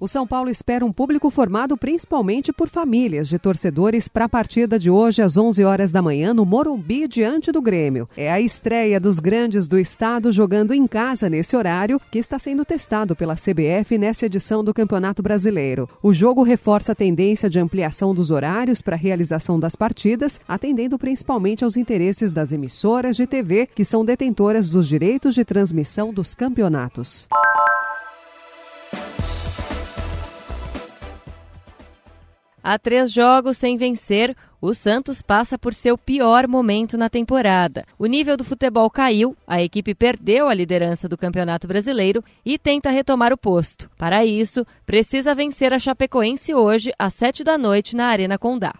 O São Paulo espera um público formado principalmente por famílias de torcedores para a partida de hoje às 11 horas da manhã no Morumbi diante do Grêmio. É a estreia dos grandes do estado jogando em casa nesse horário que está sendo testado pela CBF nessa edição do Campeonato Brasileiro. O jogo reforça a tendência de ampliação dos horários para a realização das partidas, atendendo principalmente aos interesses das emissoras de TV que são detentoras dos direitos de transmissão dos campeonatos. Há três jogos sem vencer, o Santos passa por seu pior momento na temporada. O nível do futebol caiu, a equipe perdeu a liderança do Campeonato Brasileiro e tenta retomar o posto. Para isso, precisa vencer a Chapecoense hoje, às sete da noite, na Arena Condá.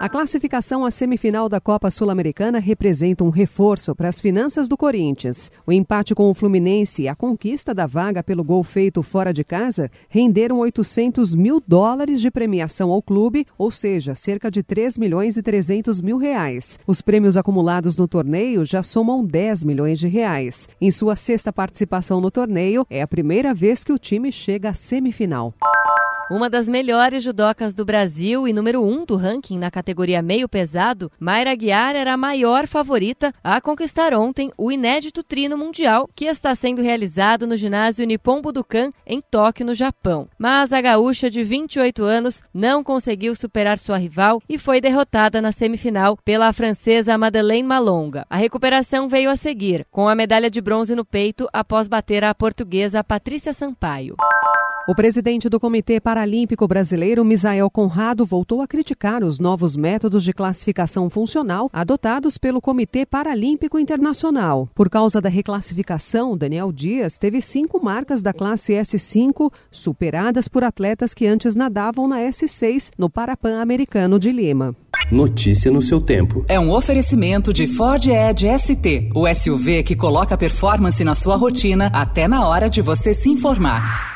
A classificação à semifinal da Copa Sul-Americana representa um reforço para as finanças do Corinthians. O empate com o Fluminense e a conquista da vaga pelo gol feito fora de casa renderam 800 mil dólares de premiação ao clube, ou seja, cerca de 3 milhões e 300 mil reais. Os prêmios acumulados no torneio já somam 10 milhões de reais. Em sua sexta participação no torneio, é a primeira vez que o time chega à semifinal. Uma das melhores judocas do Brasil e número um do ranking na categoria meio pesado, Mayra Guiar era a maior favorita a conquistar ontem o inédito trino mundial que está sendo realizado no ginásio Nippon Budokan em Tóquio, no Japão. Mas a gaúcha de 28 anos não conseguiu superar sua rival e foi derrotada na semifinal pela francesa Madeleine Malonga. A recuperação veio a seguir, com a medalha de bronze no peito após bater a portuguesa Patrícia Sampaio. O presidente do Comitê Paralímpico Brasileiro, Misael Conrado, voltou a criticar os novos métodos de classificação funcional adotados pelo Comitê Paralímpico Internacional. Por causa da reclassificação, Daniel Dias teve cinco marcas da classe S5 superadas por atletas que antes nadavam na S6 no Parapan Americano de Lima. Notícia no seu tempo. É um oferecimento de Ford Edge ST, o SUV que coloca performance na sua rotina até na hora de você se informar.